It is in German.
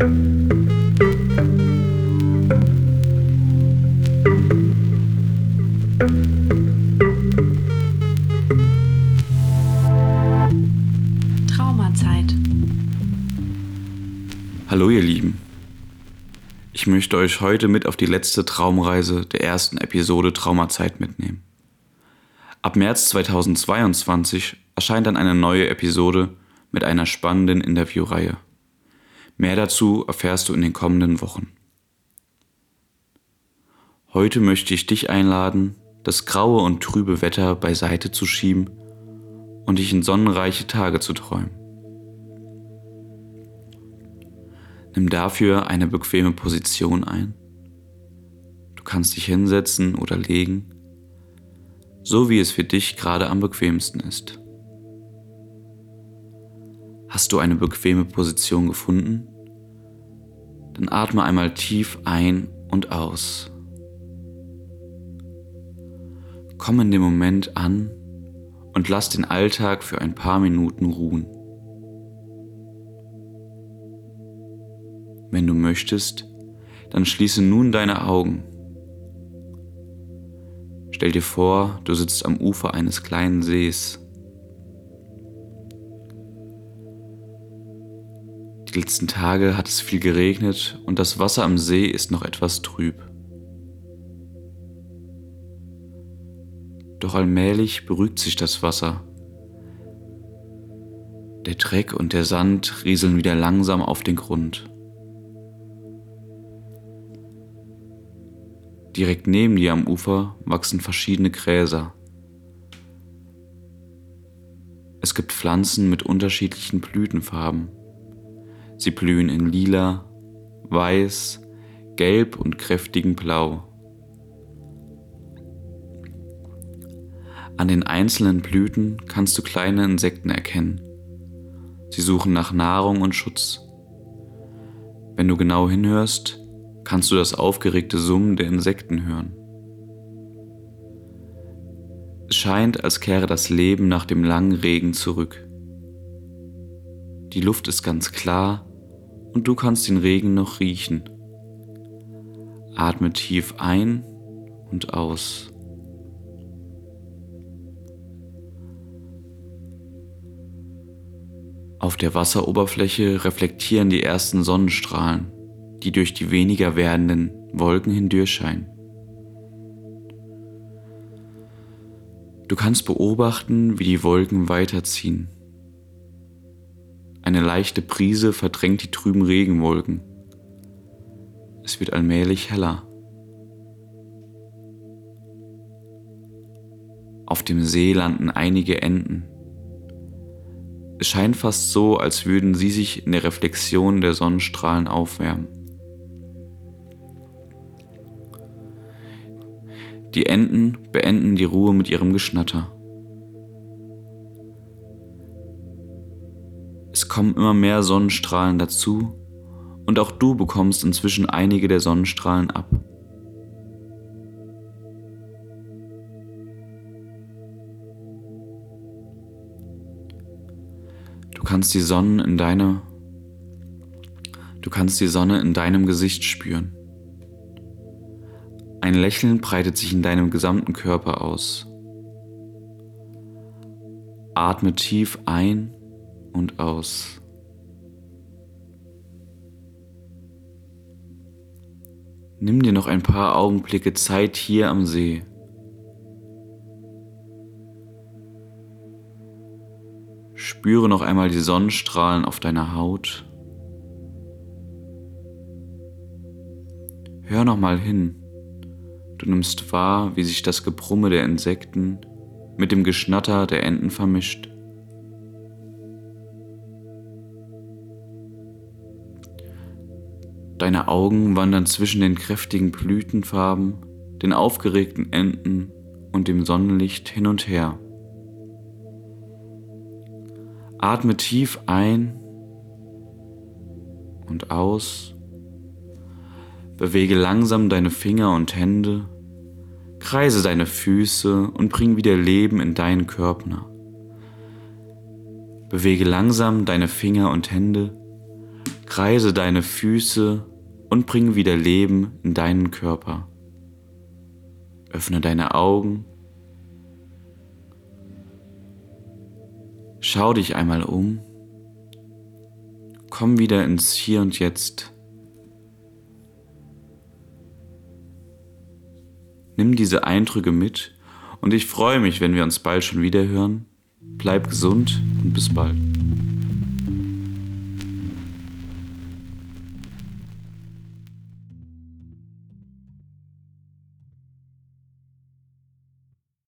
Traumazeit. Hallo ihr Lieben. Ich möchte euch heute mit auf die letzte Traumreise der ersten Episode Traumazeit mitnehmen. Ab März 2022 erscheint dann eine neue Episode mit einer spannenden Interviewreihe. Mehr dazu erfährst du in den kommenden Wochen. Heute möchte ich dich einladen, das graue und trübe Wetter beiseite zu schieben und dich in sonnenreiche Tage zu träumen. Nimm dafür eine bequeme Position ein. Du kannst dich hinsetzen oder legen, so wie es für dich gerade am bequemsten ist. Hast du eine bequeme Position gefunden? Dann atme einmal tief ein und aus. Komm in dem Moment an und lass den Alltag für ein paar Minuten ruhen. Wenn du möchtest, dann schließe nun deine Augen. Stell dir vor, du sitzt am Ufer eines kleinen Sees. Die letzten Tage hat es viel geregnet und das Wasser am See ist noch etwas trüb. Doch allmählich beruhigt sich das Wasser. Der Dreck und der Sand rieseln wieder langsam auf den Grund. Direkt neben dir am Ufer wachsen verschiedene Gräser. Es gibt Pflanzen mit unterschiedlichen Blütenfarben. Sie blühen in lila, weiß, gelb und kräftigen Blau. An den einzelnen Blüten kannst du kleine Insekten erkennen. Sie suchen nach Nahrung und Schutz. Wenn du genau hinhörst, kannst du das aufgeregte Summen der Insekten hören. Es scheint, als kehre das Leben nach dem langen Regen zurück. Die Luft ist ganz klar und du kannst den Regen noch riechen. Atme tief ein und aus. Auf der Wasseroberfläche reflektieren die ersten Sonnenstrahlen die durch die weniger werdenden Wolken hindurchscheinen. Du kannst beobachten, wie die Wolken weiterziehen. Eine leichte Brise verdrängt die trüben Regenwolken. Es wird allmählich heller. Auf dem See landen einige Enten. Es scheint fast so, als würden sie sich in der Reflexion der Sonnenstrahlen aufwärmen. Die Enten beenden die Ruhe mit ihrem Geschnatter. Kommen immer mehr Sonnenstrahlen dazu und auch du bekommst inzwischen einige der Sonnenstrahlen ab. Du kannst die Sonne in deiner Du kannst die Sonne in deinem Gesicht spüren. Ein Lächeln breitet sich in deinem gesamten Körper aus. Atme tief ein und aus. Nimm dir noch ein paar Augenblicke Zeit hier am See. Spüre noch einmal die Sonnenstrahlen auf deiner Haut. Hör noch mal hin. Du nimmst wahr, wie sich das Gebrumme der Insekten mit dem Geschnatter der Enten vermischt. Deine Augen wandern zwischen den kräftigen Blütenfarben, den aufgeregten Enten und dem Sonnenlicht hin und her. Atme tief ein und aus Bewege langsam deine Finger und Hände, kreise deine Füße und bring wieder Leben in deinen Körper. Bewege langsam deine Finger und Hände, Kreise deine Füße und bring wieder Leben in deinen Körper. Öffne deine Augen. Schau dich einmal um. Komm wieder ins Hier und Jetzt. Nimm diese Eindrücke mit und ich freue mich, wenn wir uns bald schon wieder hören. Bleib gesund und bis bald.